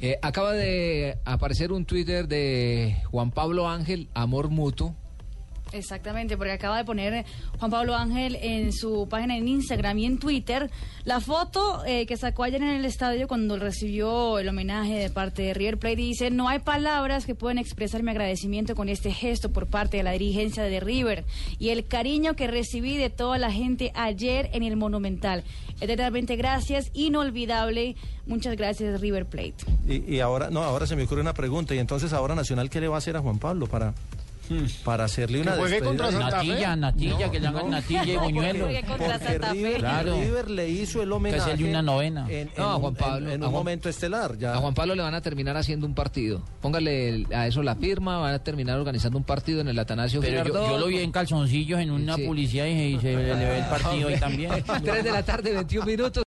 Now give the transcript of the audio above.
Eh, acaba de aparecer un Twitter de Juan Pablo Ángel, Amor Mutuo. Exactamente, porque acaba de poner Juan Pablo Ángel en su página en Instagram y en Twitter la foto eh, que sacó ayer en el estadio cuando recibió el homenaje de parte de River Plate dice, no hay palabras que puedan expresar mi agradecimiento con este gesto por parte de la dirigencia de River y el cariño que recibí de toda la gente ayer en el Monumental. Eternamente gracias, inolvidable. Muchas gracias River Plate. Y, y ahora, no, ahora se me ocurre una pregunta. Y entonces ahora Nacional, ¿qué le va a hacer a Juan Pablo para, para hacerle una juegue despedida? contra Santa Fe. Natilla, natilla, que le hagan natilla y buñuelo. Porque Santa Fe. River, Claro. River le hizo el homenaje hacerle una novena. en, en No, a un- Juan Pablo, en- en un Juan- momento estelar. Ya. A Juan Pablo le van a terminar haciendo un partido. Póngale el- a eso la firma, van a terminar organizando un partido en el Atanasio Pero yo, Girardot. yo lo vi en calzoncillos en una Sí. publicidad y se, y se le ve el partido ahí también. 3 de la tarde, 21 minutos.